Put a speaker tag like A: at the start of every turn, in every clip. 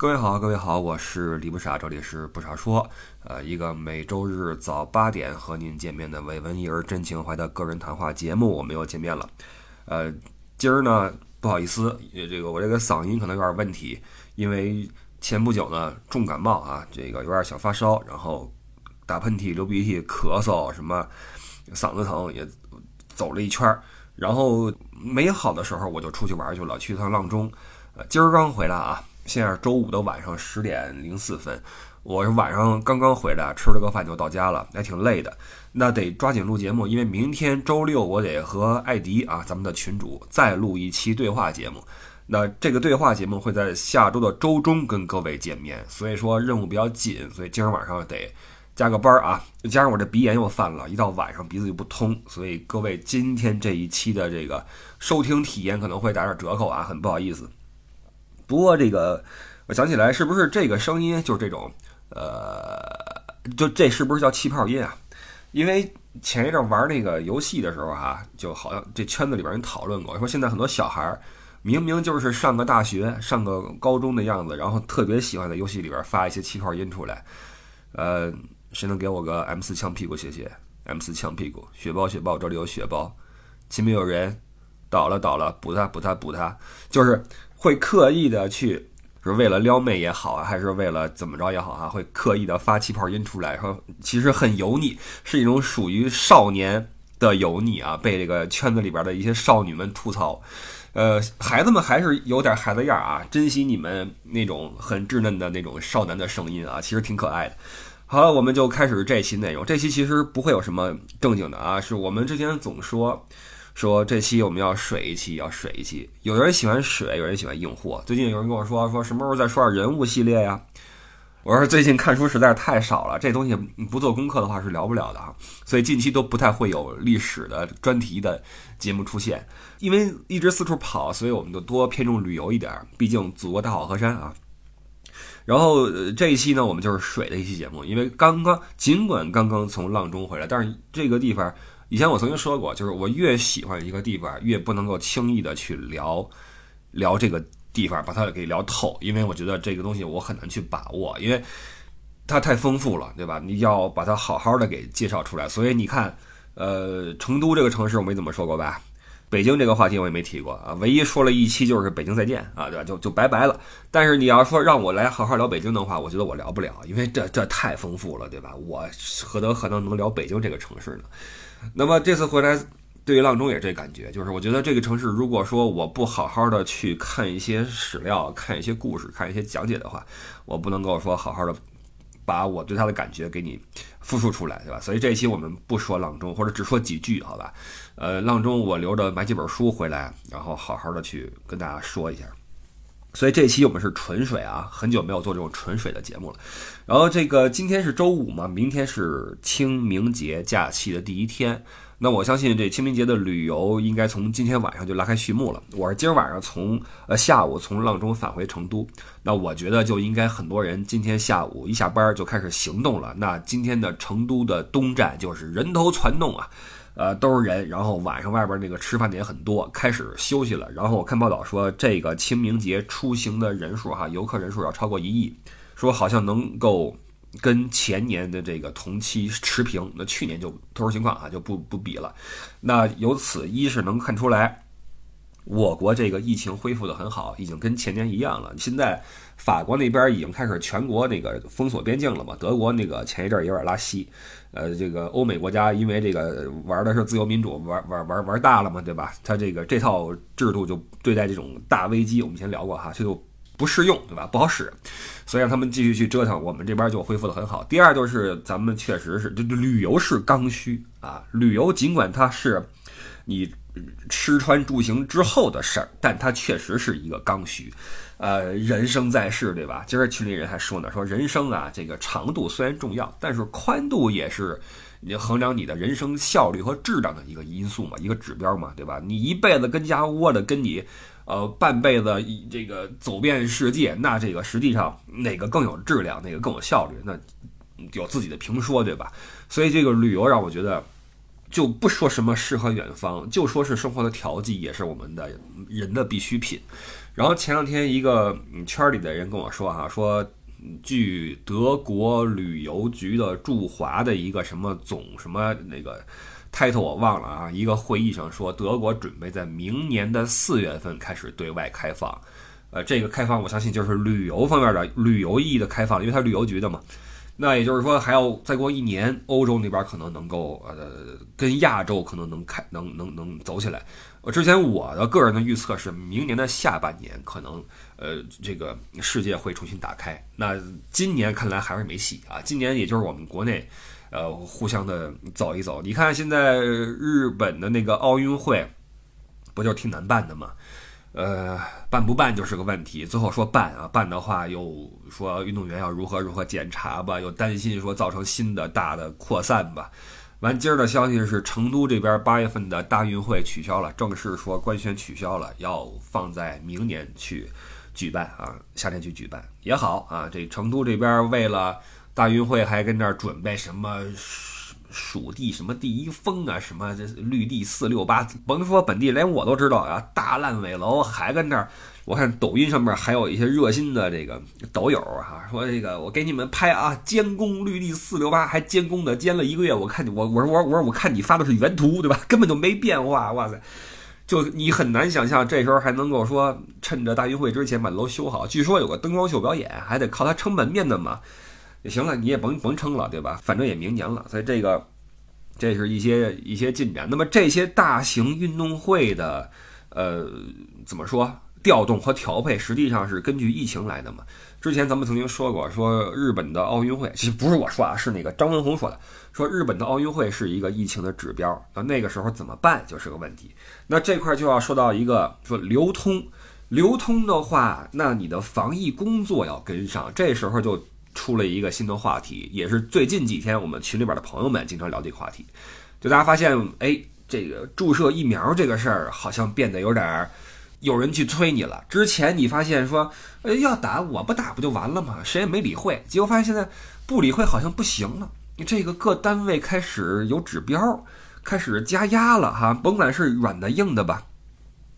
A: 各位好，各位好，我是李不傻，这里是不傻说，呃，一个每周日早八点和您见面的伪文艺而真情怀的个人谈话节目，我们又见面了。呃，今儿呢，不好意思，这个我这个嗓音可能有点问题，因为前不久呢重感冒啊，这个有点小发烧，然后打喷嚏、流鼻涕、咳嗽，什么嗓子疼也走了一圈儿，然后没好的时候我就出去玩去了，去趟阆中，呃，今儿刚回来啊。现在是周五的晚上十点零四分，我是晚上刚刚回来，吃了个饭就到家了，还挺累的。那得抓紧录节目，因为明天周六我得和艾迪啊，咱们的群主再录一期对话节目。那这个对话节目会在下周的周中跟各位见面，所以说任务比较紧，所以今儿晚上得加个班儿啊。加上我这鼻炎又犯了，一到晚上鼻子就不通，所以各位今天这一期的这个收听体验可能会打点折扣啊，很不好意思。不过这个，我想起来，是不是这个声音就是这种，呃，就这是不是叫气泡音啊？因为前一阵玩那个游戏的时候哈，就好像这圈子里边人讨论过，说现在很多小孩明明就是上个大学、上个高中的样子，然后特别喜欢在游戏里边发一些气泡音出来。呃，谁能给我个 M 四枪屁股？谢谢 M 四枪屁股，血包血包，这里有血包，前面有人倒了倒了，补他补他补他，就是。会刻意的去，是为了撩妹也好啊，还是为了怎么着也好啊，会刻意的发气泡音出来，说其实很油腻，是一种属于少年的油腻啊，被这个圈子里边的一些少女们吐槽。呃，孩子们还是有点孩子样啊，珍惜你们那种很稚嫩的那种少男的声音啊，其实挺可爱的。好了，我们就开始这期内容。这期其实不会有什么正经的啊，是我们之前总说。说这期我们要水一期，要水一期。有人喜欢水，有人喜欢硬货。最近有人跟我说，说什么时候再说点人物系列呀？我说最近看书实在是太少了，这东西不做功课的话是聊不了的啊。所以近期都不太会有历史的专题的节目出现，因为一直四处跑，所以我们就多偏重旅游一点。毕竟祖国大好河山啊。然后这一期呢，我们就是水的一期节目，因为刚刚尽管刚刚从阆中回来，但是这个地方。以前我曾经说过，就是我越喜欢一个地方，越不能够轻易的去聊，聊这个地方，把它给聊透，因为我觉得这个东西我很难去把握，因为它太丰富了，对吧？你要把它好好的给介绍出来。所以你看，呃，成都这个城市我没怎么说过吧？北京这个话题我也没提过啊，唯一说了一期就是北京再见啊，对吧？就就拜拜了。但是你要说让我来好好聊北京的话，我觉得我聊不了，因为这这太丰富了，对吧？我何德何能能聊北京这个城市呢？那么这次回来，对于阆中也这感觉，就是我觉得这个城市，如果说我不好好的去看一些史料、看一些故事、看一些讲解的话，我不能够说好好的把我对它的感觉给你复述出来，对吧？所以这一期我们不说阆中，或者只说几句，好吧？呃，阆中我留着买几本书回来，然后好好的去跟大家说一下。所以这期我们是纯水啊，很久没有做这种纯水的节目了。然后这个今天是周五嘛，明天是清明节假期的第一天。那我相信这清明节的旅游应该从今天晚上就拉开序幕了。我是今儿晚上从呃下午从阆中返回成都，那我觉得就应该很多人今天下午一下班就开始行动了。那今天的成都的东站就是人头攒动啊。呃，都是人，然后晚上外边那个吃饭的也很多，开始休息了。然后我看报道说，这个清明节出行的人数哈，游客人数要超过一亿，说好像能够跟前年的这个同期持平。那去年就特殊情况啊，就不不比了。那由此一是能看出来。我国这个疫情恢复的很好，已经跟前年一样了。现在法国那边已经开始全国那个封锁边境了嘛？德国那个前一阵儿有点拉稀，呃，这个欧美国家因为这个玩的是自由民主，玩玩玩玩大了嘛，对吧？他这个这套制度就对待这种大危机，我们先聊过哈，这就不适用，对吧？不好使，所以让他们继续去折腾，我们这边就恢复的很好。第二就是咱们确实是，这旅游是刚需啊，旅游尽管它是你。吃穿住行之后的事儿，但它确实是一个刚需。呃，人生在世，对吧？今儿群里人还说呢，说人生啊，这个长度虽然重要，但是宽度也是你衡量你的人生效率和质量的一个因素嘛，一个指标嘛，对吧？你一辈子跟家窝的，跟你呃半辈子这个走遍世界，那这个实际上哪个更有质量，哪个更有效率？那有自己的评说，对吧？所以这个旅游让我觉得。就不说什么诗和远方，就说是生活的调剂，也是我们的人的必需品。然后前两天一个圈里的人跟我说哈，说据德国旅游局的驻华的一个什么总什么那个 title 我忘了啊，一个会议上说德国准备在明年的四月份开始对外开放。呃，这个开放我相信就是旅游方面的旅游意义的开放，因为它旅游局的嘛。那也就是说，还要再过一年，欧洲那边可能能够呃，跟亚洲可能能开，能能能走起来。我之前我的个人的预测是，明年的下半年可能呃，这个世界会重新打开。那今年看来还是没戏啊！今年也就是我们国内呃，互相的走一走。你看现在日本的那个奥运会，不就挺难办的吗？呃，办不办就是个问题。最后说办啊，办的话又说运动员要如何如何检查吧，又担心说造成新的大的扩散吧。完今儿的消息是，成都这边八月份的大运会取消了，正式说官宣取消了，要放在明年去举办啊，夏天去举办也好啊。这成都这边为了大运会还跟那儿准备什么？蜀地什么第一峰啊，什么这绿地四六八，甭说本地，连我都知道啊。大烂尾楼还跟那儿，我看抖音上面还有一些热心的这个抖友哈，说这个我给你们拍啊，监工绿地四六八，还监工的监了一个月。我看你，我我说我我说我看你发的是原图对吧？根本就没变化，哇塞！就你很难想象这时候还能够说趁着大运会之前把楼修好。据说有个灯光秀表演，还得靠它撑门面的嘛。也行了，你也甭甭撑了，对吧？反正也明年了，所以这个，这是一些一些进展。那么这些大型运动会的，呃，怎么说调动和调配，实际上是根据疫情来的嘛？之前咱们曾经说过，说日本的奥运会，其实不是我说啊，是那个张文宏说的，说日本的奥运会是一个疫情的指标，那那个时候怎么办就是个问题。那这块就要说到一个说流通，流通的话，那你的防疫工作要跟上，这时候就。出了一个新的话题，也是最近几天我们群里边的朋友们经常聊这个话题。就大家发现，哎，这个注射疫苗这个事儿好像变得有点儿有人去催你了。之前你发现说，哎，要打我不打不就完了吗？谁也没理会。结果发现现在不理会好像不行了。这个各单位开始有指标，开始加压了哈，甭管是软的硬的吧。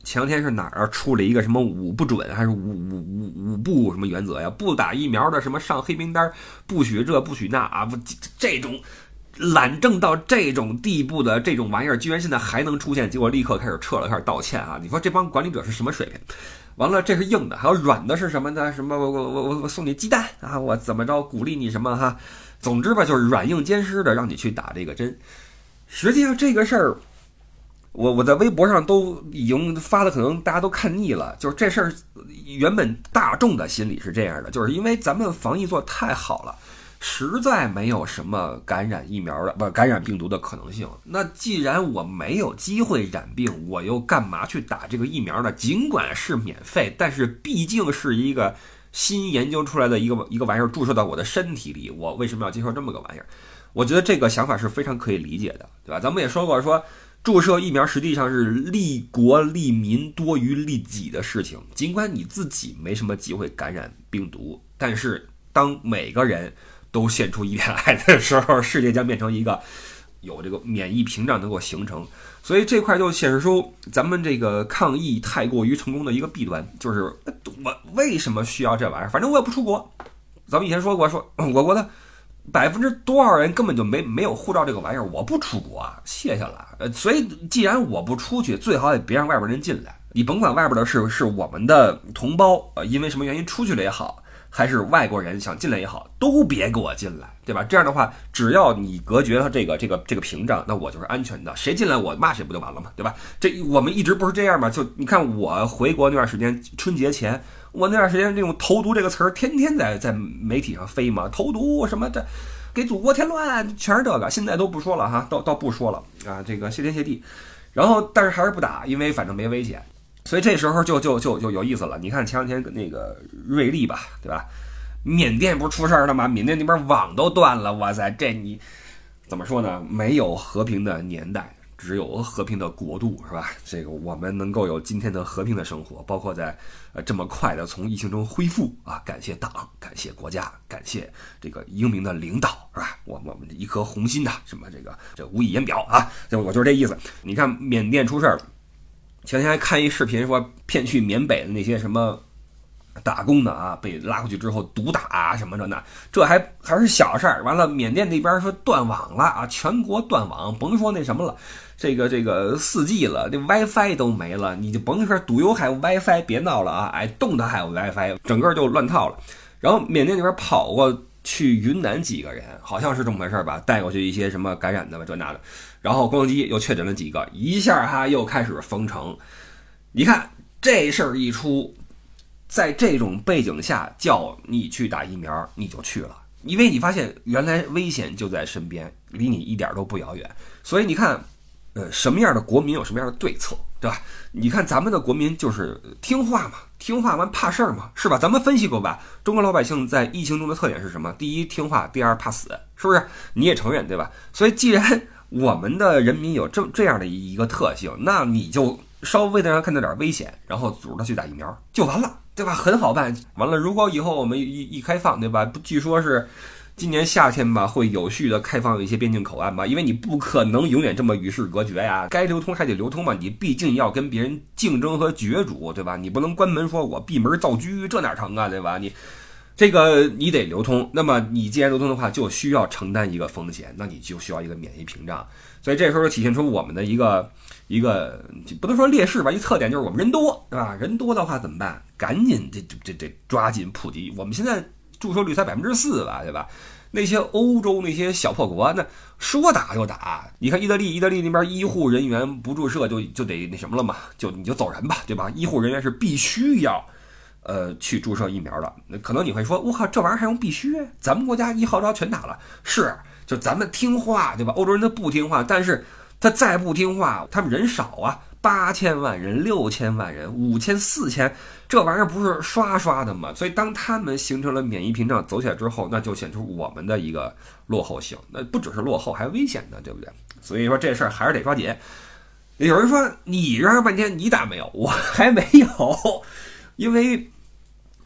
A: 前天是哪儿出了一个什么五不准还是五五五五不什么原则呀？不打疫苗的什么上黑名单，不许这不许那啊！不这种懒政到这种地步的这种玩意儿，居然现在还能出现，结果立刻开始撤了，开始道歉啊！你说这帮管理者是什么水平？完了，这是硬的，还有软的是什么呢？什么我我我我我送你鸡蛋啊？我怎么着鼓励你什么哈？总之吧，就是软硬兼施的让你去打这个针。实际上这个事儿。我我在微博上都已经发的，可能大家都看腻了。就是这事儿，原本大众的心理是这样的，就是因为咱们防疫做太好了，实在没有什么感染疫苗的不感染病毒的可能性。那既然我没有机会染病，我又干嘛去打这个疫苗呢？尽管是免费，但是毕竟是一个新研究出来的一个一个玩意儿注射到我的身体里，我为什么要接受这么个玩意儿？我觉得这个想法是非常可以理解的，对吧？咱们也说过说。注射疫苗实际上是利国利民多于利己的事情。尽管你自己没什么机会感染病毒，但是当每个人都献出一点爱的时候，世界将变成一个有这个免疫屏障能够形成。所以这块就显示出咱们这个抗疫太过于成功的一个弊端，就是我为什么需要这玩意儿？反正我也不出国。咱们以前说过，说我国的。百分之多少人根本就没没有护照这个玩意儿？我不出国，谢谢了。呃，所以既然我不出去，最好也别让外边人进来。你甭管外边的是是我们的同胞，呃，因为什么原因出去了也好，还是外国人想进来也好，都别给我进来，对吧？这样的话，只要你隔绝了这个这个这个屏障，那我就是安全的。谁进来我骂谁不就完了吗？对吧？这我们一直不是这样吗？就你看我回国那段时间，春节前。我那段时间这种投毒这个词儿，天天在在媒体上飞嘛，投毒什么的，给祖国添乱，全是这个。现在都不说了哈，倒倒不说了啊，这个谢天谢地。然后，但是还是不打，因为反正没危险。所以这时候就就就就有意思了。你看前两天那个瑞丽吧，对吧？缅甸不是出事儿了吗？缅甸那边网都断了，哇塞，这你怎么说呢？没有和平的年代。只有和平的国度，是吧？这个我们能够有今天的和平的生活，包括在呃这么快的从疫情中恢复啊，感谢党，感谢国家，感谢这个英明的领导，是吧？我我们一颗红心呐，什么这个这无以言表啊，就我就是这意思。你看缅甸出事儿了，前天还看一视频说骗去缅北的那些什么。打工的啊，被拉过去之后毒打啊什么的呢？这还还是小事儿。完了，缅甸那边说断网了啊，全国断网，甭说那什么了，这个这个四 G 了，这 WiFi 都没了，你就甭说赌油还有 WiFi，别闹了啊！哎，动它还有 WiFi，整个就乱套了。然后缅甸那边跑过去云南几个人，好像是这么回事吧？带过去一些什么感染的吧，这那的。然后咣叽又确诊了几个，一下哈又开始封城。你看这事儿一出。在这种背景下，叫你去打疫苗，你就去了，因为你发现原来危险就在身边，离你一点都不遥远。所以你看，呃，什么样的国民有什么样的对策，对吧？你看咱们的国民就是听话嘛，听话完怕事儿嘛，是吧？咱们分析过吧？中国老百姓在疫情中的特点是什么？第一听话，第二怕死，是不是？你也承认对吧？所以既然我们的人民有这这样的一一个特性，那你就稍微的让他看到点危险，然后组织他去打疫苗就完了。对吧？很好办。完了，如果以后我们一一开放，对吧？不，据说是今年夏天吧，会有序的开放一些边境口岸吧。因为你不可能永远这么与世隔绝呀，该流通还得流通嘛。你毕竟要跟别人竞争和角逐，对吧？你不能关门说我闭门造车，这哪成啊？对吧？你这个你得流通。那么你既然流通的话，就需要承担一个风险，那你就需要一个免疫屏障。所以这时候体现出我们的一个。一个不能说劣势吧，一特点就是我们人多，对吧？人多的话怎么办？赶紧这这这这抓紧普及。我们现在注射率才百分之四吧，对吧？那些欧洲那些小破国，那说打就打。你看意大利，意大利那边医护人员不注射就就得那什么了嘛，就你就走人吧，对吧？医护人员是必须要，呃，去注射疫苗的。那可能你会说，我靠，这玩意儿还用必须？咱们国家一号召全打了，是，就咱们听话，对吧？欧洲人他不听话，但是。他再不听话，他们人少啊，八千万人、六千万人、五千、四千，这玩意儿不是刷刷的吗？所以当他们形成了免疫屏障走起来之后，那就显出我们的一个落后性。那不只是落后，还危险呢，对不对？所以说这事儿还是得抓紧。有人说你嚷嚷半天，你打没有？我还没有，因为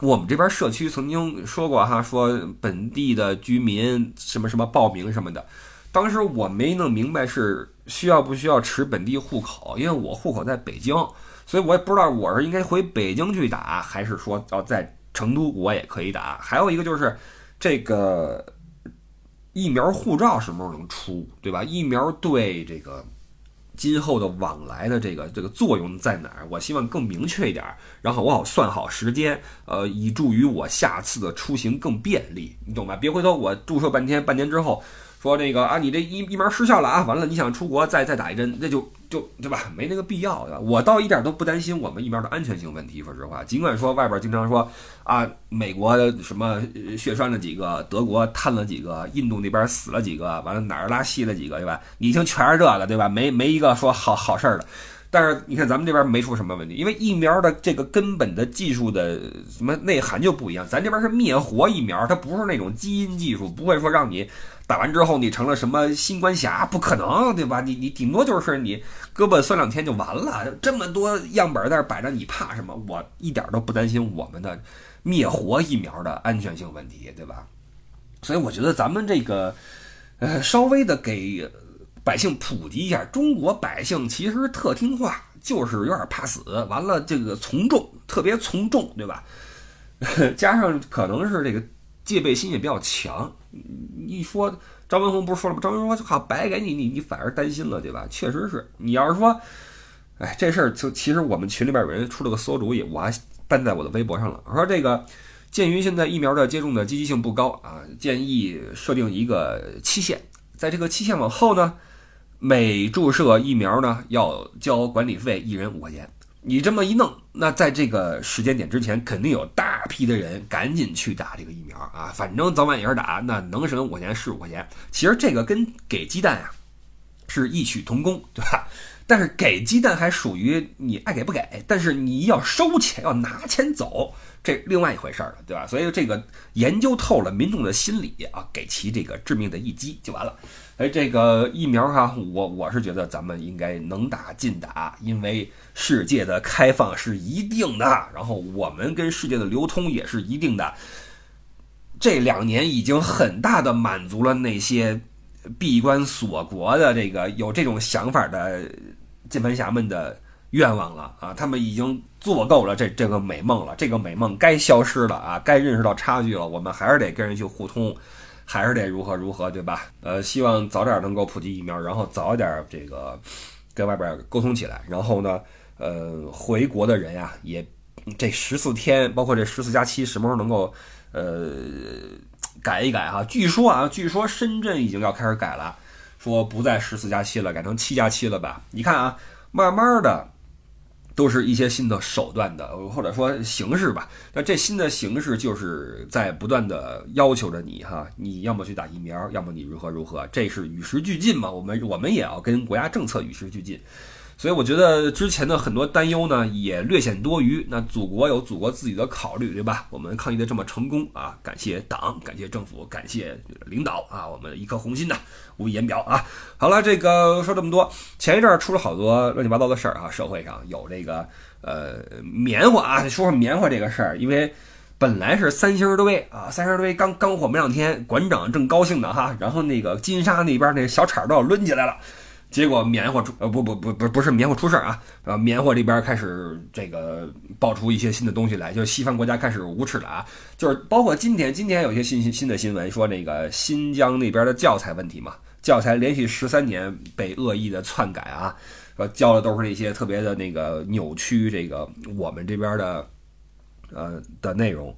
A: 我们这边社区曾经说过哈，说本地的居民什么什么报名什么的。当时我没弄明白是需要不需要持本地户口，因为我户口在北京，所以我也不知道我是应该回北京去打，还是说要在成都我也可以打。还有一个就是这个疫苗护照什么时候能出，对吧？疫苗对这个今后的往来的这个这个作用在哪儿？我希望更明确一点，然后我好算好时间，呃，以助于我下次的出行更便利，你懂吧？别回头我注册半天，半年之后。说那个啊，你这疫疫苗失效了啊，完了你想出国再再打一针，那就就对吧？没那个必要，对吧？我倒一点都不担心我们疫苗的安全性问题。说实话，尽管说外边经常说啊，美国什么血栓了几个，德国探了几个，印度那边死了几个，完了哪儿拉稀了几个，对吧？已经全是这个，对吧？没没一个说好好事儿的。但是你看咱们这边没出什么问题，因为疫苗的这个根本的技术的什么内涵就不一样。咱这边是灭活疫苗，它不是那种基因技术，不会说让你。打完之后你成了什么新冠侠？不可能，对吧？你你顶多就是你胳膊酸两天就完了。这么多样本在这摆着，你怕什么？我一点都不担心我们的灭活疫苗的安全性问题，对吧？所以我觉得咱们这个呃，稍微的给百姓普及一下，中国百姓其实特听话，就是有点怕死。完了，这个从众，特别从众，对吧？加上可能是这个戒备心也比较强。一说张文宏不是说了吗？张文宏说：“好白给你，你你反而担心了，对吧？”确实是你要是说，哎，这事儿就其实我们群里边有人出了个馊主意，我还搬在我的微博上了。我说这个，鉴于现在疫苗的接种的积极性不高啊，建议设定一个期限，在这个期限往后呢，每注射疫苗呢要交管理费，一人五块钱。你这么一弄，那在这个时间点之前，肯定有大批的人赶紧去打这个疫苗啊！反正早晚也是打，那能省五块钱是五块钱。其实这个跟给鸡蛋呀是异曲同工，对吧？但是给鸡蛋还属于你爱给不给，但是你要收钱要拿钱走，这另外一回事儿了，对吧？所以这个研究透了民众的心理啊，给其这个致命的一击就完了。哎，这个疫苗哈，我我是觉得咱们应该能打尽打，因为世界的开放是一定的，然后我们跟世界的流通也是一定的。这两年已经很大的满足了那些闭关锁国的这个有这种想法的键盘侠们的愿望了啊！他们已经做够了这这个美梦了，这个美梦该消失了啊！该认识到差距了，我们还是得跟人去互通。还是得如何如何，对吧？呃，希望早点能够普及疫苗，然后早一点这个跟外边沟通起来。然后呢，呃，回国的人呀，也这十四天，包括这十四加七，什么时候能够呃改一改哈？据说啊，据说深圳已经要开始改了，说不再十四加七了，改成七加七了吧？你看啊，慢慢的。都是一些新的手段的，或者说形式吧。那这新的形式就是在不断的要求着你哈，你要么去打疫苗，要么你如何如何，这是与时俱进嘛。我们我们也要跟国家政策与时俱进。所以我觉得之前的很多担忧呢，也略显多余。那祖国有祖国自己的考虑，对吧？我们抗疫的这么成功啊，感谢党，感谢政府，感谢领导啊，我们一颗红心呐，无以言表啊。好了，这个说这么多，前一阵儿出了好多乱七八糟的事儿啊，社会上有这个呃棉花啊，说说棉花这个事儿，因为本来是三星堆啊，三星堆刚刚火没两天，馆长正高兴呢哈，然后那个金沙那边那小铲都要抡起来了。结果棉花出呃不不不不不是棉花出事儿啊，呃棉花这边开始这个爆出一些新的东西来，就是西方国家开始无耻了啊，就是包括今天今天有些新新新的新闻说那个新疆那边的教材问题嘛，教材连续十三年被恶意的篡改啊，说教的都是那些特别的那个扭曲这个我们这边的呃的内容，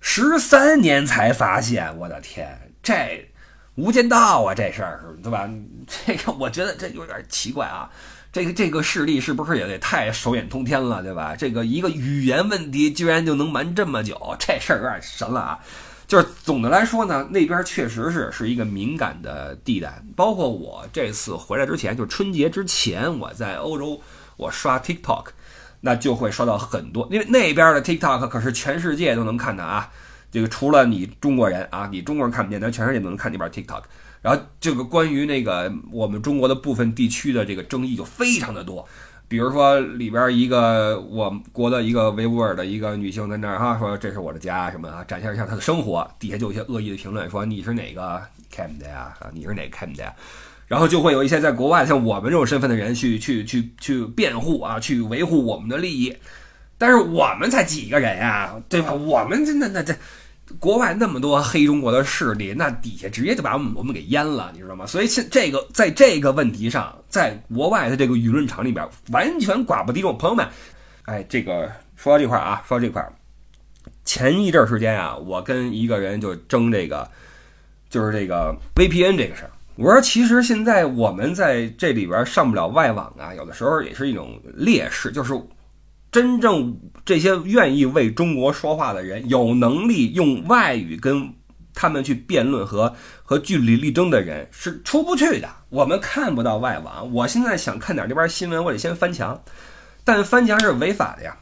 A: 十三年才发现，我的天这。无间道啊，这事儿对吧？这个我觉得这有点奇怪啊。这个这个势力是不是也得太手眼通天了，对吧？这个一个语言问题居然就能瞒这么久，这事儿有点神了啊。就是总的来说呢，那边确实是是一个敏感的地带。包括我这次回来之前，就春节之前，我在欧洲我刷 TikTok，那就会刷到很多，因为那边的 TikTok 可是全世界都能看的啊。这个除了你中国人啊，你中国人看不见，咱全世界都能看那边 TikTok。然后这个关于那个我们中国的部分地区的这个争议就非常的多，比如说里边一个我国的一个维吾尔的一个女性在那儿哈说这是我的家什么啊，展现一下她的生活，底下就有些恶意的评论说你是哪个 Cam 的呀？啊你是哪个 Cam 的呀，然后就会有一些在国外像我们这种身份的人去去去去辩护啊，去维护我们的利益，但是我们才几个人呀，对吧？我们真的那这。国外那么多黑中国的势力，那底下直接就把我们我们给淹了，你知道吗？所以现这个在这个问题上，在国外的这个舆论场里边，完全寡不敌众。朋友们，哎，这个说到这块啊，说到这块，前一阵时间啊，我跟一个人就争这个，就是这个 VPN 这个事儿。我说，其实现在我们在这里边上不了外网啊，有的时候也是一种劣势，就是。真正这些愿意为中国说话的人，有能力用外语跟他们去辩论和和据理力争的人是出不去的。我们看不到外网。我现在想看点这边新闻，我得先翻墙，但翻墙是违法的呀。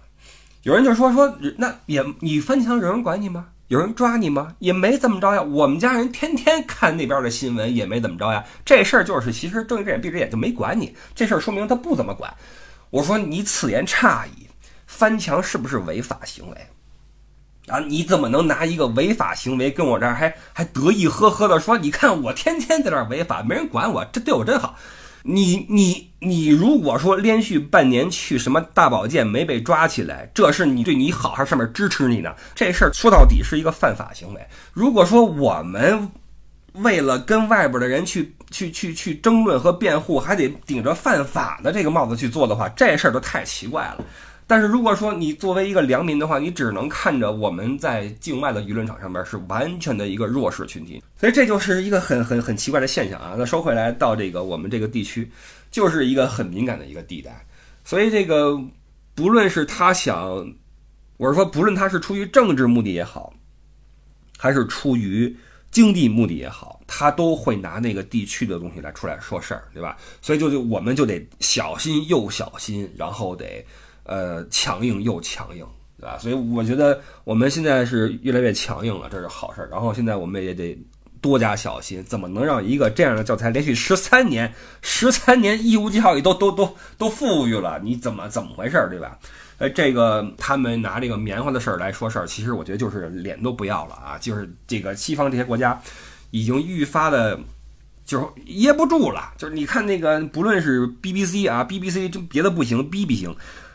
A: 有人就说说，那也你翻墙有人管你吗？有人抓你吗？也没怎么着呀。我们家人天天看那边的新闻，也没怎么着呀。这事儿就是其实睁一只眼闭一只眼就没管你。这事儿说明他不怎么管。我说你此言差矣。翻墙是不是违法行为？啊，你怎么能拿一个违法行为跟我这儿还还得意呵呵的说？你看我天天在这儿违法，没人管我，这对我真好。你你你，如果说连续半年去什么大保健没被抓起来，这是你对你好还是上面支持你呢？这事儿说到底是一个犯法行为。如果说我们为了跟外边的人去去去去争论和辩护，还得顶着犯法的这个帽子去做的话，这事儿就太奇怪了。但是如果说你作为一个良民的话，你只能看着我们在境外的舆论场上面是完全的一个弱势群体，所以这就是一个很很很奇怪的现象啊。那说回来，到这个我们这个地区，就是一个很敏感的一个地带，所以这个不论是他想，我是说，不论他是出于政治目的也好，还是出于经济目的也好，他都会拿那个地区的东西来出来说事儿，对吧？所以就就我们就得小心又小心，然后得。呃，强硬又强硬，对吧？所以我觉得我们现在是越来越强硬了，这是好事儿。然后现在我们也得多加小心，怎么能让一个这样的教材连续十三年、十三年义务教育都都都都富裕了？你怎么怎么回事儿，对吧？呃，这个他们拿这个棉花的事儿来说事儿，其实我觉得就是脸都不要了啊！就是这个西方这些国家已经愈发的，就是噎不住了。就是你看那个，不论是 BBC 啊，BBC 就别的不行，B B 行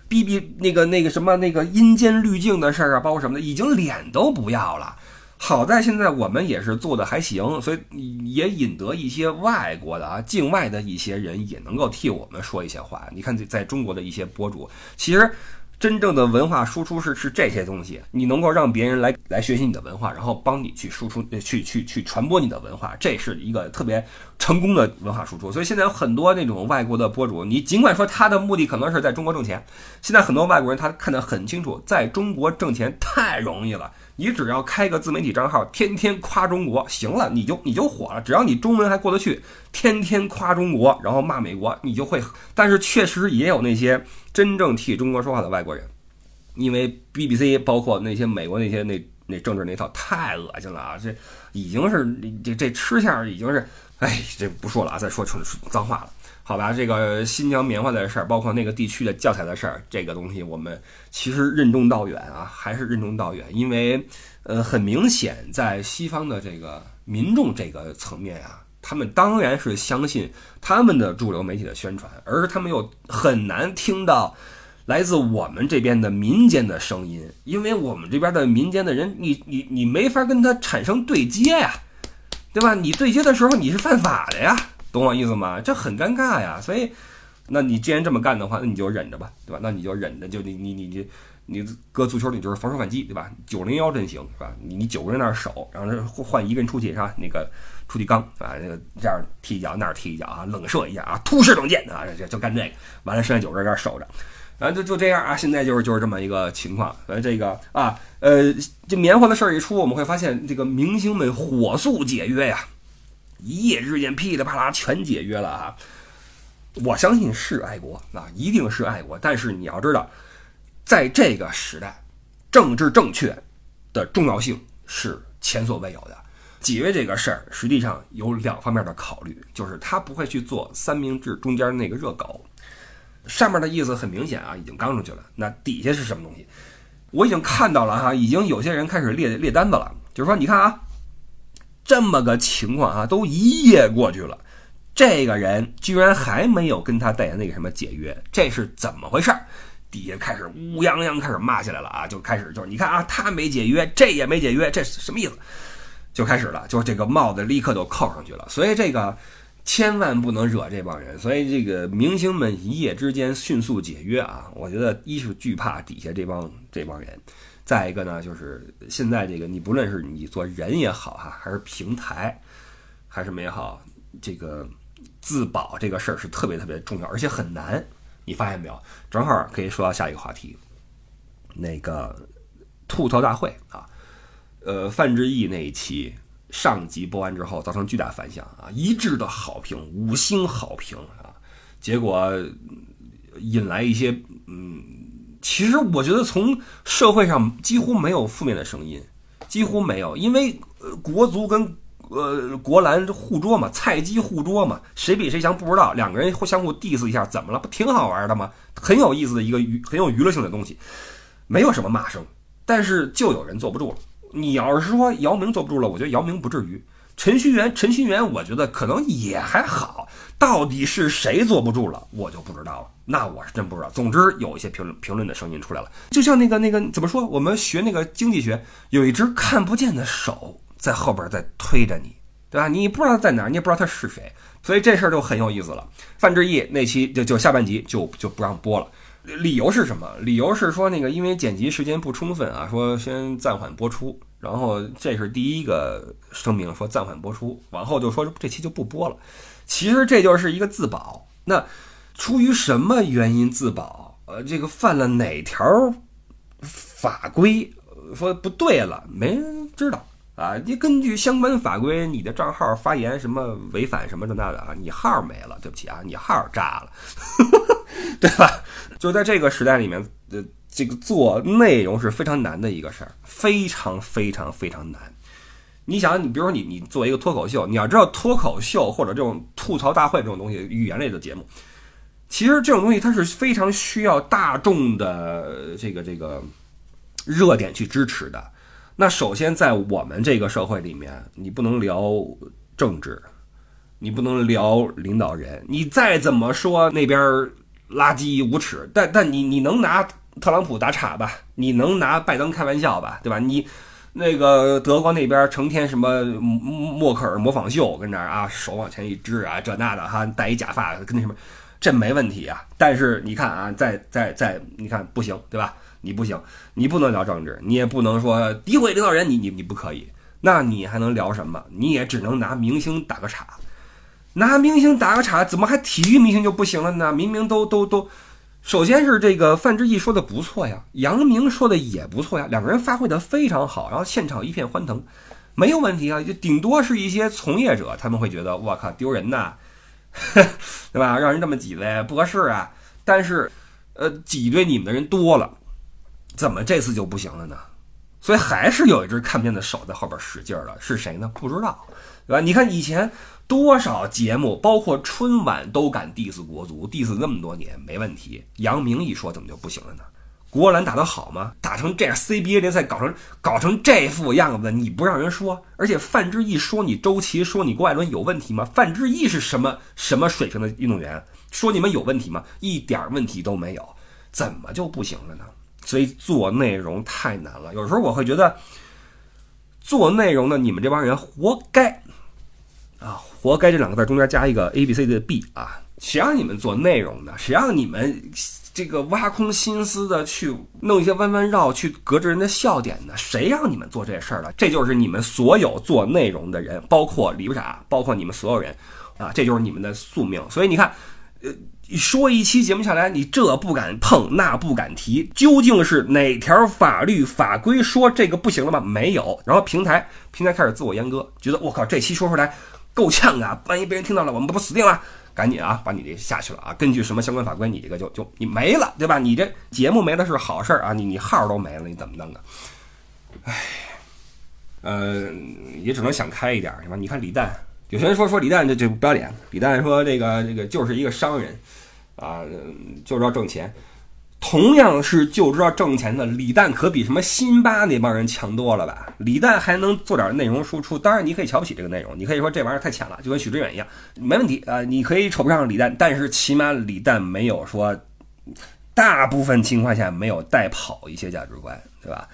A: 哔哔那个那个什么那个阴间滤镜的事儿啊，包括什么的，已经脸都不要了。好在现在我们也是做的还行，所以也引得一些外国的啊，境外的一些人也能够替我们说一些话。你看，在在中国的一些博主，其实。真正的文化输出是是这些东西，你能够让别人来来学习你的文化，然后帮你去输出，去去去传播你的文化，这是一个特别成功的文化输出。所以现在有很多那种外国的博主，你尽管说他的目的可能是在中国挣钱，现在很多外国人他看得很清楚，在中国挣钱太容易了。你只要开个自媒体账号，天天夸中国，行了，你就你就火了。只要你中文还过得去，天天夸中国，然后骂美国，你就会。但是确实也有那些真正替中国说话的外国人，因为 BBC 包括那些美国那些那那政治那套太恶心了啊！这已经是这这吃相已经是，哎，这不说了啊，再说成脏话了。好吧，这个新疆棉花的事儿，包括那个地区的教材的事儿，这个东西我们其实任重道远啊，还是任重道远。因为，呃，很明显，在西方的这个民众这个层面啊，他们当然是相信他们的主流媒体的宣传，而他们又很难听到来自我们这边的民间的声音，因为我们这边的民间的人，你你你没法跟他产生对接呀，对吧？你对接的时候，你是犯法的呀。懂我意思吗？这很尴尬呀，所以，那你既然这么干的话，那你就忍着吧，对吧？那你就忍着，就你你你你你搁足球，里就是防守反击，对吧？九零幺阵型是吧？你你九个人那儿守，然后换一个人出去是吧？那个出去刚啊，那个这样踢一脚，那儿踢一脚啊，冷射一下啊，突射冷箭啊，就就干这个，完了剩下九个人这儿守着，然后就就这样啊，现在就是就是这么一个情况。呃，这个啊，呃，这棉花的事儿一出，我们会发现这个明星们火速解约呀。一夜之间噼里啪啦全解约了啊！我相信是爱国啊，一定是爱国。但是你要知道，在这个时代，政治正确的重要性是前所未有的。解约这个事儿，实际上有两方面的考虑，就是他不会去做三明治中间那个热狗。上面的意思很明显啊，已经刚出去了。那底下是什么东西？我已经看到了哈，已经有些人开始列列单子了，就是说，你看啊。这么个情况啊，都一夜过去了，这个人居然还没有跟他代言那个什么解约，这是怎么回事？底下开始乌泱泱开始骂起来了啊，就开始就是你看啊，他没解约，这也没解约，这是什么意思？就开始了，就这个帽子立刻就扣上去了。所以这个千万不能惹这帮人。所以这个明星们一夜之间迅速解约啊，我觉得一是惧怕底下这帮这帮人。再一个呢，就是现在这个，你不论是你做人也好哈，还是平台，还是什么也好，这个自保这个事儿是特别特别重要，而且很难。你发现没有？正好可以说到下一个话题，那个吐槽大会啊，呃，范志毅那一期上集播完之后，造成巨大反响啊，一致的好评，五星好评啊，结果引来一些嗯。其实我觉得从社会上几乎没有负面的声音，几乎没有，因为国足跟呃国篮互捉嘛，菜鸡互捉嘛，谁比谁强不知道，两个人互相互 diss 一下，怎么了？不挺好玩的吗？很有意思的一个娱很有娱乐性的东西，没有什么骂声，但是就有人坐不住了。你要是说姚明坐不住了，我觉得姚明不至于。陈戌源，陈戌源，我觉得可能也还好。到底是谁坐不住了，我就不知道了。那我是真不知道。总之，有一些评论评论的声音出来了，就像那个那个怎么说？我们学那个经济学，有一只看不见的手在后边在推着你，对吧？你不知道在哪儿，你也不知道他是谁，所以这事儿就很有意思了。范志毅那期就就下半集就就不让播了，理由是什么？理由是说那个因为剪辑时间不充分啊，说先暂缓播出。然后这是第一个声明，说暂缓播出，往后就说这期就不播了。其实这就是一个自保。那出于什么原因自保？呃，这个犯了哪条法规？说不对了，没人知道啊。你根据相关法规，你的账号发言什么违反什么的那的啊，你号没了，对不起啊，你号炸了，对吧？就在这个时代里面，呃，这个做内容是非常难的一个事儿，非常非常非常难。你想，你比如说你你做一个脱口秀，你要知道脱口秀或者这种吐槽大会这种东西，语言类的节目，其实这种东西它是非常需要大众的这个这个热点去支持的。那首先在我们这个社会里面，你不能聊政治，你不能聊领导人，你再怎么说那边垃圾无耻，但但你你能拿特朗普打岔吧？你能拿拜登开玩笑吧？对吧？你。那个德国那边成天什么默克尔模仿秀，跟这儿啊手往前一支啊这那的哈，戴一假发跟那什么，这没问题啊。但是你看啊，在在在，你看不行对吧？你不行，你不能聊政治，你也不能说诋毁领导人，你你你不可以。那你还能聊什么？你也只能拿明星打个岔，拿明星打个岔，怎么还体育明星就不行了呢？明明都都都。首先是这个范志毅说的不错呀，杨明说的也不错呀，两个人发挥的非常好，然后现场一片欢腾，没有问题啊。就顶多是一些从业者他们会觉得我靠丢人呐，对吧？让人这么挤呗不合适啊。但是，呃，挤兑你们的人多了，怎么这次就不行了呢？所以还是有一只看不见的手在后边使劲了，是谁呢？不知道，对吧？你看以前。多少节目，包括春晚都敢 diss 国足，diss 那么多年没问题。杨明一说，怎么就不行了呢？国篮打得好吗？打成这样，CBA 联赛搞成搞成这副样子，你不让人说？而且范志毅说你周琦，说你郭艾伦有问题吗？范志毅是什么什么水平的运动员？说你们有问题吗？一点问题都没有，怎么就不行了呢？所以做内容太难了。有时候我会觉得，做内容的你们这帮人活该。啊，活该这两个字中间加一个 A B C 的 B 啊！谁让你们做内容的？谁让你们这个挖空心思的去弄一些弯弯绕，去隔着人的笑点呢？谁让你们做这事儿了？这就是你们所有做内容的人，包括李不傻，包括你们所有人啊！这就是你们的宿命。所以你看，呃，说一期节目下来，你这不敢碰，那不敢提，究竟是哪条法律法规说这个不行了吗？没有。然后平台平台开始自我阉割，觉得我靠，这期说出来。够呛啊！万一被人听到了，我们不死定了？赶紧啊，把你这下去了啊！根据什么相关法规，你这个就就你没了，对吧？你这节目没了是好事儿啊！你你号都没了，你怎么弄的？唉，呃，也只能想开一点，是吧？你看李诞，有些人说说李诞这这不要脸，李诞说这个这个就是一个商人啊，就知道挣钱。同样是就知道挣钱的李诞，可比什么辛巴那帮人强多了吧？李诞还能做点内容输出，当然你可以瞧不起这个内容，你可以说这玩意儿太浅了，就跟许知远一样，没问题啊，你可以瞅不上李诞，但是起码李诞没有说，大部分情况下没有带跑一些价值观，对吧？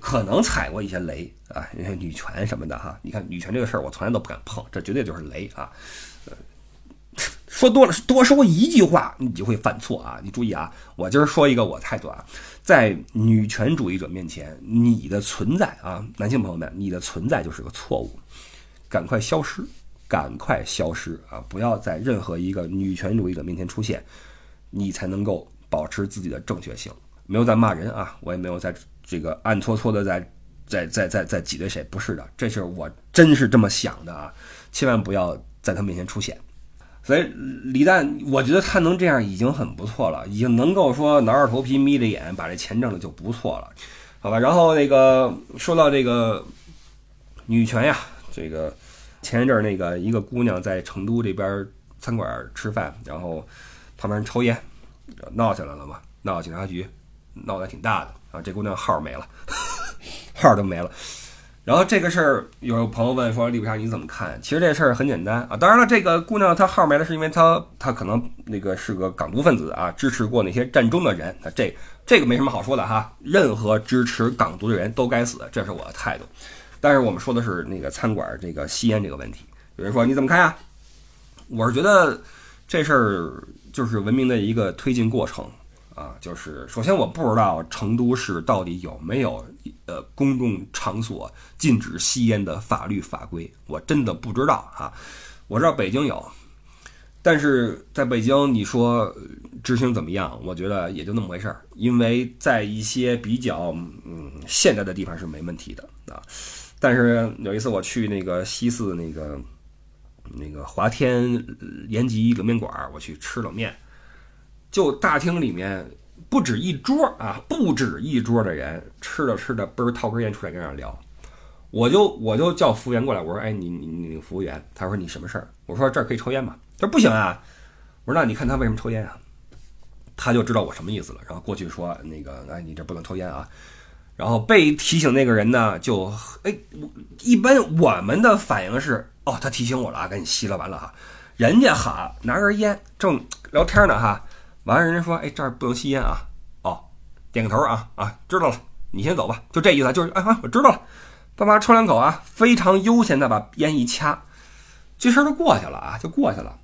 A: 可能踩过一些雷啊，女权什么的哈，你看女权这个事儿，我从来都不敢碰，这绝对就是雷啊。说多了，多说一句话，你就会犯错啊！你注意啊，我今儿。说一个我态度啊，在女权主义者面前，你的存在啊，男性朋友们，你的存在就是个错误，赶快消失，赶快消失啊！不要在任何一个女权主义者面前出现，你才能够保持自己的正确性。没有在骂人啊，我也没有在这个暗搓搓的在在在在在挤兑谁，不是的，这是我真是这么想的啊！千万不要在他面前出现。所以李诞，我觉得他能这样已经很不错了，已经能够说挠着头皮眯着眼把这钱挣了就不错了，好吧？然后那个说到这个女权呀，这个前一阵那个一个姑娘在成都这边餐馆吃饭，然后旁边人抽烟，闹起来了嘛，闹警察局，闹得挺大的啊，这姑娘号没了，号都没了。然后这个事儿，有朋友问说：“李不杀你怎么看？”其实这事儿很简单啊。当然了，这个姑娘她号没了，是因为她她可能那个是个港独分子啊，支持过那些战争的人。那这这个没什么好说的哈。任何支持港独的人都该死，这是我的态度。但是我们说的是那个餐馆这个吸烟这个问题。有人说你怎么看呀？我是觉得这事儿就是文明的一个推进过程。啊，就是首先我不知道成都市到底有没有呃公共场所禁止吸烟的法律法规，我真的不知道啊。我知道北京有，但是在北京你说执行怎么样？我觉得也就那么回事儿，因为在一些比较嗯现代的地方是没问题的啊。但是有一次我去那个西四那个那个华天延吉冷面馆，我去吃冷面。就大厅里面不止一桌啊，不止一桌的人吃着吃着，嘣儿掏根烟出来跟那聊。我就我就叫服务员过来，我说：“哎，你你你服务员。”他说：“你什么事儿？”我说：“这儿可以抽烟吗？”他说：“不行啊。”我说：“那你看他为什么抽烟啊？”他就知道我什么意思了，然后过去说：“那个，哎，你这不能抽烟啊。”然后被提醒那个人呢，就哎，一般我们的反应是：“哦，他提醒我了啊，赶紧吸了，完了哈。”人家哈拿根烟正聊天呢哈，完了人家说：“哎，这儿不能吸烟啊。”哦，点个头啊啊，知道了，你先走吧，就这意思，就是啊，我知道了。爸妈抽两口啊，非常悠闲的把烟一掐，这事儿就过去了啊，就过去了。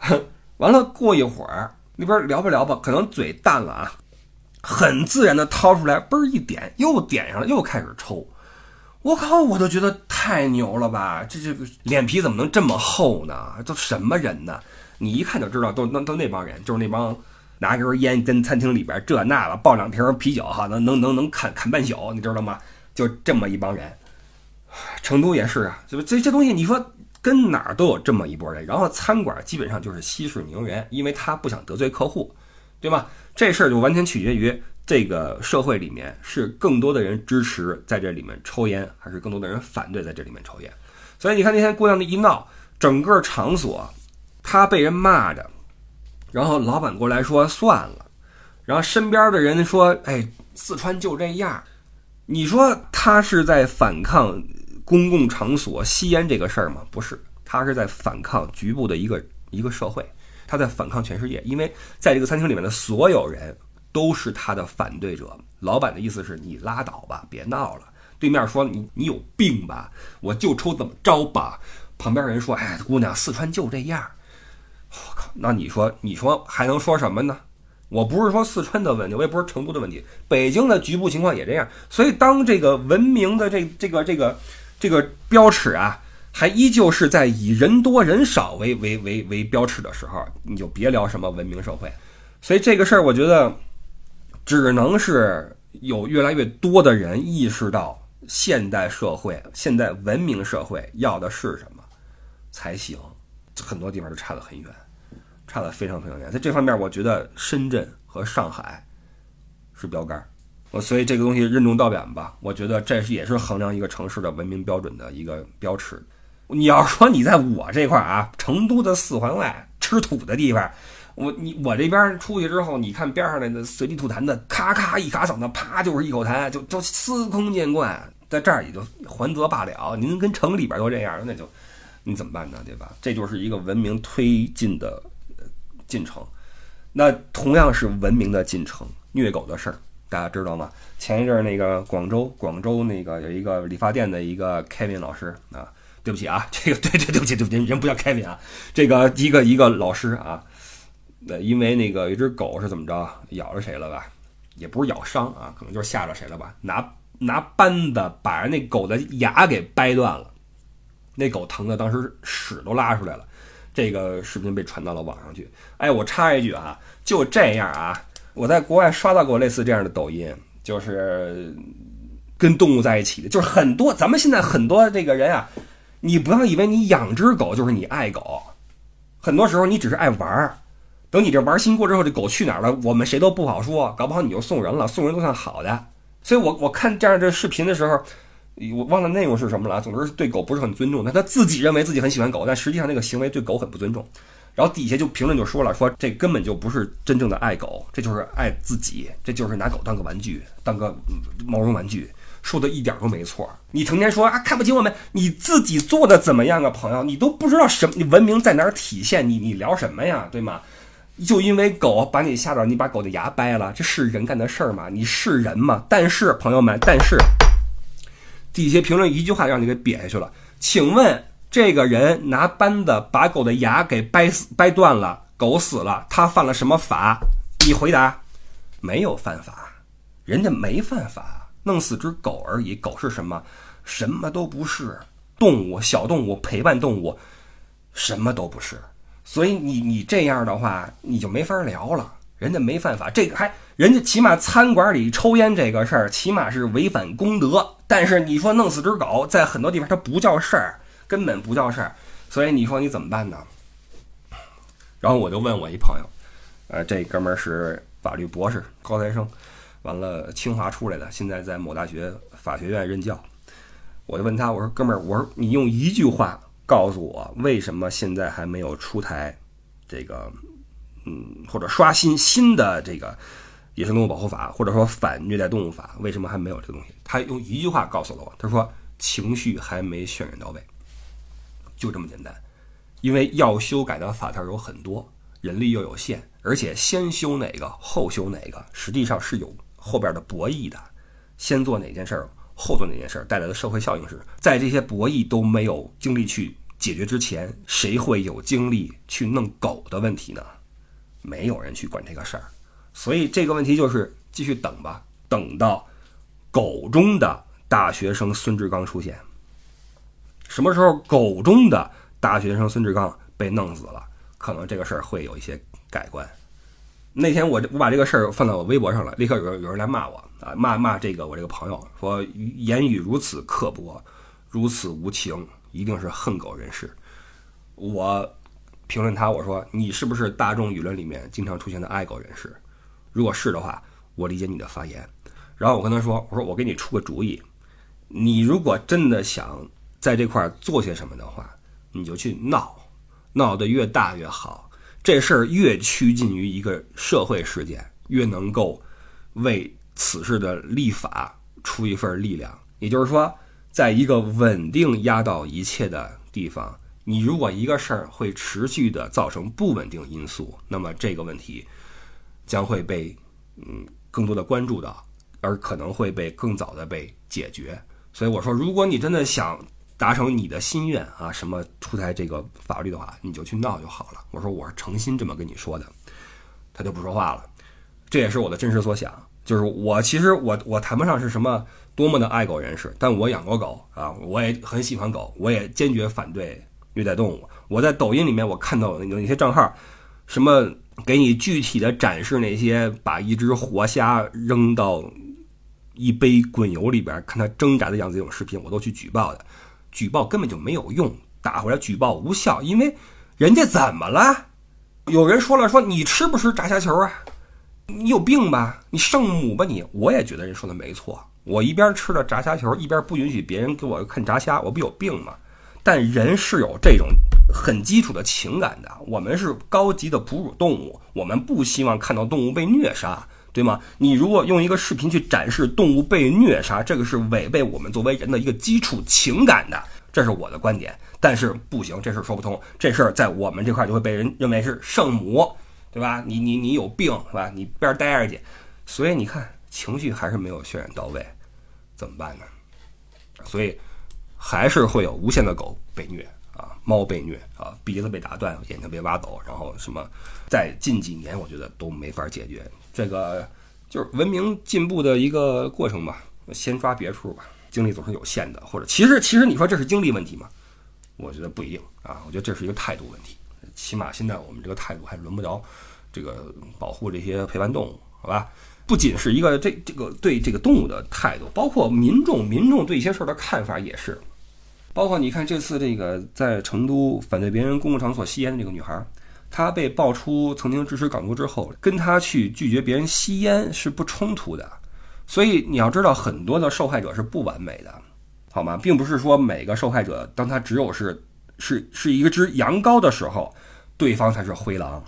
A: 完了，过一会儿那边聊吧聊吧，可能嘴淡了啊，很自然的掏出来，嘣一点，又点上了，又开始抽。我靠，我都觉得太牛了吧，这这脸皮怎么能这么厚呢？都什么人呢？你一看就知道，都那都那帮人，就是那帮拿根烟跟餐厅里边这那的抱两瓶啤酒哈，能能能能砍砍半宿，你知道吗？就这么一帮人。成都也是啊，就这这东西，你说跟哪儿都有这么一波人。然后餐馆基本上就是息事宁人，因为他不想得罪客户，对吧？这事儿就完全取决于这个社会里面是更多的人支持在这里面抽烟，还是更多的人反对在这里面抽烟。所以你看那天姑娘那一闹，整个场所她被人骂着，然后老板过来说算了，然后身边的人说：“哎，四川就这样。”你说他是在反抗？公共场所吸烟这个事儿吗？不是，他是在反抗局部的一个一个社会，他在反抗全世界，因为在这个餐厅里面的所有人都是他的反对者。老板的意思是你拉倒吧，别闹了。对面说你你有病吧，我就抽怎么着吧。旁边人说，哎，姑娘，四川就这样。我靠，那你说你说还能说什么呢？我不是说四川的问题，我也不是成都的问题，北京的局部情况也这样。所以当这个文明的这这个这个。这个标尺啊，还依旧是在以人多人少为为为为标尺的时候，你就别聊什么文明社会。所以这个事儿，我觉得只能是有越来越多的人意识到现代社会、现代文明社会要的是什么才行。很多地方都差得很远，差得非常非常远。在这方面，我觉得深圳和上海是标杆。我所以这个东西任重道远吧，我觉得这是也是衡量一个城市的文明标准的一个标尺。你要说你在我这块啊，成都的四环外吃土的地方，我你我这边出去之后，你看边上那随地吐痰的，咔咔一卡嗓子，啪就是一口痰，就就司空见惯，在这儿也就还则罢了。您跟城里边都这样，那就你怎么办呢？对吧？这就是一个文明推进的进程。那同样是文明的进程，虐狗的事儿。大家知道吗？前一阵儿那个广州，广州那个有一个理发店的一个 Kevin 老师啊，对不起啊，这个对对对不起对不起，人不叫 Kevin 啊，这个一个一个老师啊，呃，因为那个有一只狗是怎么着咬着谁了吧？也不是咬伤啊，可能就是吓着谁了吧？拿拿扳子把人那狗的牙给掰断了，那狗疼的当时屎都拉出来了，这个视频被传到了网上去。哎，我插一句啊，就这样啊。我在国外刷到过类似这样的抖音，就是跟动物在一起的，就是很多咱们现在很多这个人啊，你不要以为你养只狗就是你爱狗，很多时候你只是爱玩儿。等你这玩心过之后，这狗去哪儿了，我们谁都不好说，搞不好你就送人了，送人都算好的。所以我我看这样的视频的时候，我忘了内容是什么了，总之是对狗不是很尊重。但他自己认为自己很喜欢狗，但实际上那个行为对狗很不尊重。然后底下就评论就说了，说这根本就不是真正的爱狗，这就是爱自己，这就是拿狗当个玩具，当个毛绒玩具，说的一点都没错。你成天说啊看不起我们，你自己做的怎么样啊，朋友？你都不知道什么，你文明在哪儿体现？你你聊什么呀，对吗？就因为狗把你吓着，你把狗的牙掰了，这是人干的事儿吗？你是人吗？但是朋友们，但是底下评论一句话让你给瘪下去了，请问？这个人拿扳子把狗的牙给掰死、掰断了，狗死了，他犯了什么法？你回答，没有犯法，人家没犯法，弄死只狗而已。狗是什么？什么都不是，动物，小动物，陪伴动物，什么都不是。所以你你这样的话，你就没法聊了。人家没犯法，这个还人家起码餐馆里抽烟这个事儿，起码是违反公德。但是你说弄死只狗，在很多地方它不叫事儿。根本不叫事儿，所以你说你怎么办呢？然后我就问我一朋友，呃，这哥们儿是法律博士、高材生，完了清华出来的，现在在某大学法学院任教。我就问他，我说哥们儿，我说你用一句话告诉我，为什么现在还没有出台这个，嗯，或者刷新新的这个野生动物保护法，或者说反虐待动物法，为什么还没有这个东西？他用一句话告诉了我，他说情绪还没渲染到位，就这么简单。因为要修改的法条有很多，人力又有限，而且先修哪个后修哪个，实际上是有后边的博弈的。先做哪件事儿？后做哪件事带来的社会效应是在这些博弈都没有精力去解决之前，谁会有精力去弄狗的问题呢？没有人去管这个事儿，所以这个问题就是继续等吧，等到狗中的大学生孙志刚出现。什么时候狗中的大学生孙志刚被弄死了，可能这个事儿会有一些改观。那天我我把这个事儿放到我微博上了，立刻有人有人来骂我啊，骂骂这个我这个朋友说言语如此刻薄，如此无情，一定是恨狗人士。我评论他我说你是不是大众舆论里面经常出现的爱狗人士？如果是的话，我理解你的发言。然后我跟他说我说我给你出个主意，你如果真的想在这块儿做些什么的话，你就去闹，闹得越大越好。这事儿越趋近于一个社会事件，越能够为此事的立法出一份力量。也就是说，在一个稳定压倒一切的地方，你如果一个事儿会持续的造成不稳定因素，那么这个问题将会被嗯更多的关注到，而可能会被更早的被解决。所以我说，如果你真的想。达成你的心愿啊！什么出台这个法律的话，你就去闹就好了。我说我是诚心这么跟你说的，他就不说话了。这也是我的真实所想，就是我其实我我谈不上是什么多么的爱狗人士，但我养过狗啊，我也很喜欢狗，我也坚决反对虐待动物。我在抖音里面我看到有那些账号，什么给你具体的展示那些把一只活虾扔到一杯滚油里边看它挣扎的样子这种视频，我都去举报的。举报根本就没有用，打回来举报无效，因为人家怎么了？有人说了，说你吃不吃炸虾球啊？你有病吧？你圣母吧你？我也觉得人说的没错，我一边吃着炸虾球，一边不允许别人给我看炸虾，我不有病吗？但人是有这种很基础的情感的，我们是高级的哺乳动物，我们不希望看到动物被虐杀。对吗？你如果用一个视频去展示动物被虐杀，这个是违背我们作为人的一个基础情感的，这是我的观点。但是不行，这事说不通。这事儿在我们这块就会被人认为是圣母，对吧？你你你有病是吧？你边待着去。所以你看，情绪还是没有渲染到位，怎么办呢？所以还是会有无限的狗被虐啊，猫被虐啊，鼻子被打断，眼睛被挖走，然后什么，在近几年我觉得都没法解决。这个就是文明进步的一个过程吧，先抓别处吧，精力总是有限的，或者其实其实你说这是精力问题吗？我觉得不一定啊，我觉得这是一个态度问题，起码现在我们这个态度还轮不着这个保护这些陪伴动物，好吧？不仅是一个这这个对这个动物的态度，包括民众民众对一些事儿的看法也是，包括你看这次这个在成都反对别人公共场所吸烟的这个女孩。她被爆出曾经支持港独之后，跟她去拒绝别人吸烟是不冲突的，所以你要知道，很多的受害者是不完美的，好吗？并不是说每个受害者，当他只有是是是一个只羊羔的时候，对方才是灰狼；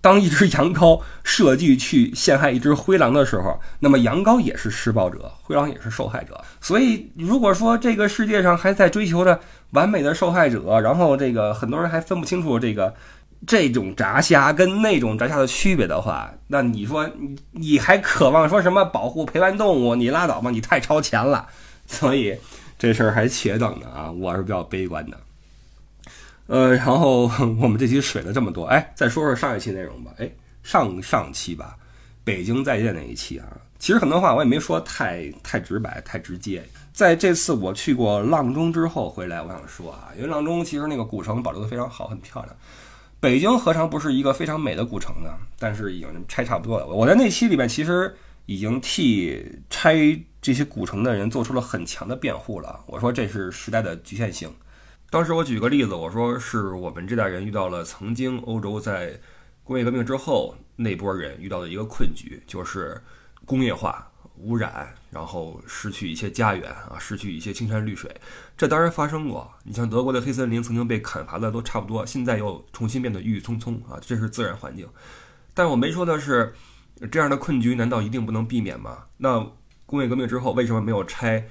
A: 当一只羊羔设计去陷害一只灰狼的时候，那么羊羔也是施暴者，灰狼也是受害者。所以，如果说这个世界上还在追求着完美的受害者，然后这个很多人还分不清楚这个。这种炸虾跟那种炸虾的区别的话，那你说你你还渴望说什么保护陪伴动物？你拉倒吧，你太超前了。所以这事儿还且等呢啊，我是比较悲观的。呃，然后我们这期水了这么多，哎，再说说上一期内容吧。哎，上上期吧，北京再见那一期啊，其实很多话我也没说太太直白、太直接。在这次我去过阆中之后回来，我想说啊，因为阆中其实那个古城保留的非常好，很漂亮。北京何尝不是一个非常美的古城呢？但是已经拆差不多了。我在那期里面其实已经替拆这些古城的人做出了很强的辩护了。我说这是时代的局限性。当时我举个例子，我说是我们这代人遇到了曾经欧洲在工业革命之后那波人遇到的一个困局，就是工业化、污染，然后失去一些家园啊，失去一些青山绿水。这当然发生过。你像德国的黑森林曾经被砍伐的都差不多，现在又重新变得郁郁葱葱啊，这是自然环境。但我没说的是，这样的困局难道一定不能避免吗？那工业革命之后为什么没有拆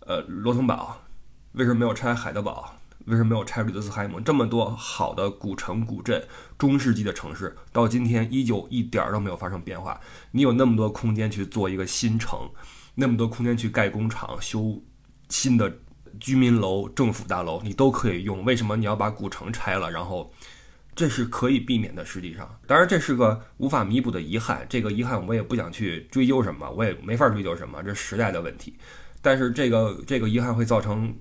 A: 呃罗滕堡？为什么没有拆海德堡？为什么没有拆吕德斯海姆？这么多好的古城古镇，中世纪的城市，到今天依旧一点儿都没有发生变化。你有那么多空间去做一个新城，那么多空间去盖工厂、修新的居民楼、政府大楼，你都可以用。为什么你要把古城拆了？然后，这是可以避免的。实际上，当然这是个无法弥补的遗憾。这个遗憾我也不想去追究什么，我也没法追究什么，这时代的问题。但是这个这个遗憾会造成。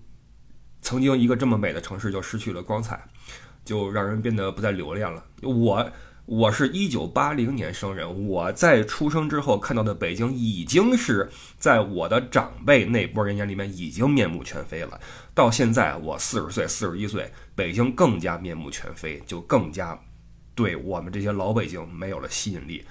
A: 曾经一个这么美的城市就失去了光彩，就让人变得不再留恋了。我我是一九八零年生人，我在出生之后看到的北京已经是在我的长辈那波人眼里面已经面目全非了。到现在我四十岁、四十一岁，北京更加面目全非，就更加对我们这些老北京没有了吸引力。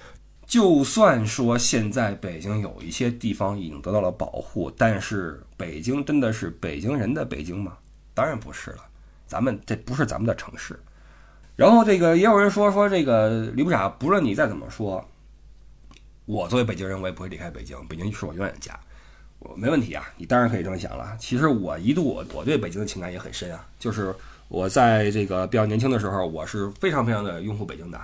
A: 就算说现在北京有一些地方已经得到了保护，但是北京真的是北京人的北京吗？当然不是了，咱们这不是咱们的城市。然后这个也有人说说这个李不傻，不论你再怎么说，我作为北京人，我也不会离开北京，北京是我永远的家，我没问题啊。你当然可以这么想了。其实我一度我对北京的情感也很深啊，就是我在这个比较年轻的时候，我是非常非常的拥护北京的。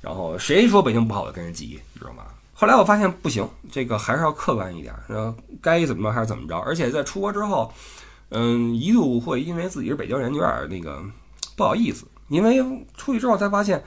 A: 然后谁说北京不好，我跟人急，你知道吗？后来我发现不行，这个还是要客观一点，该怎么着还是怎么着。而且在出国之后。嗯，一度会因为自己是北京人有点那个 不好意思，因为出去之后才发现，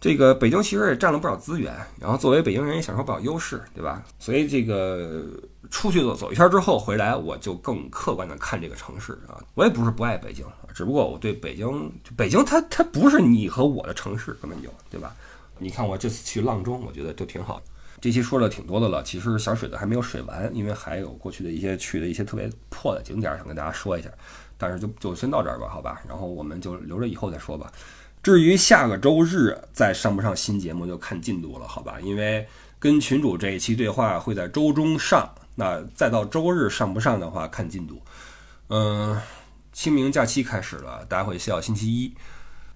A: 这个北京其实也占了不少资源，然后作为北京人也享受不少优势，对吧？所以这个出去走走一圈之后回来，我就更客观的看这个城市啊。我也不是不爱北京，只不过我对北京，北京它它不是你和我的城市，根本就对吧？你看我这次去阆中，我觉得就挺好。这期说的挺多的了，其实想水的还没有水完，因为还有过去的一些去的一些特别破的景点想跟大家说一下，但是就就先到这儿吧，好吧，然后我们就留着以后再说吧。至于下个周日再上不上新节目，就看进度了，好吧？因为跟群主这一期对话会在周中上，那再到周日上不上的话，看进度。嗯，清明假期开始了，大家会笑星期一。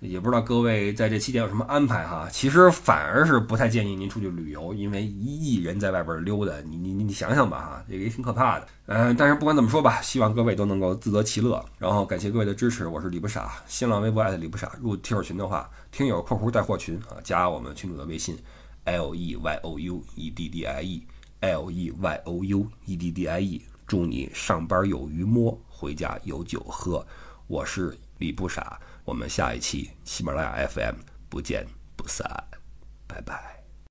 A: 也不知道各位在这期间有什么安排哈，其实反而是不太建议您出去旅游，因为一亿人在外边溜达，你你你想想吧哈，这个也挺可怕的。嗯，但是不管怎么说吧，希望各位都能够自得其乐。然后感谢各位的支持，我是李不傻，新浪微博艾特李不傻，入听友群的话，听友括弧带货群啊，加我们群主的微信 l e y o u e d d i e l e y o u e d d i e，祝你上班有鱼摸，回家有酒喝。我是李不傻。我们下一期喜马拉雅 FM 不见不散，拜拜。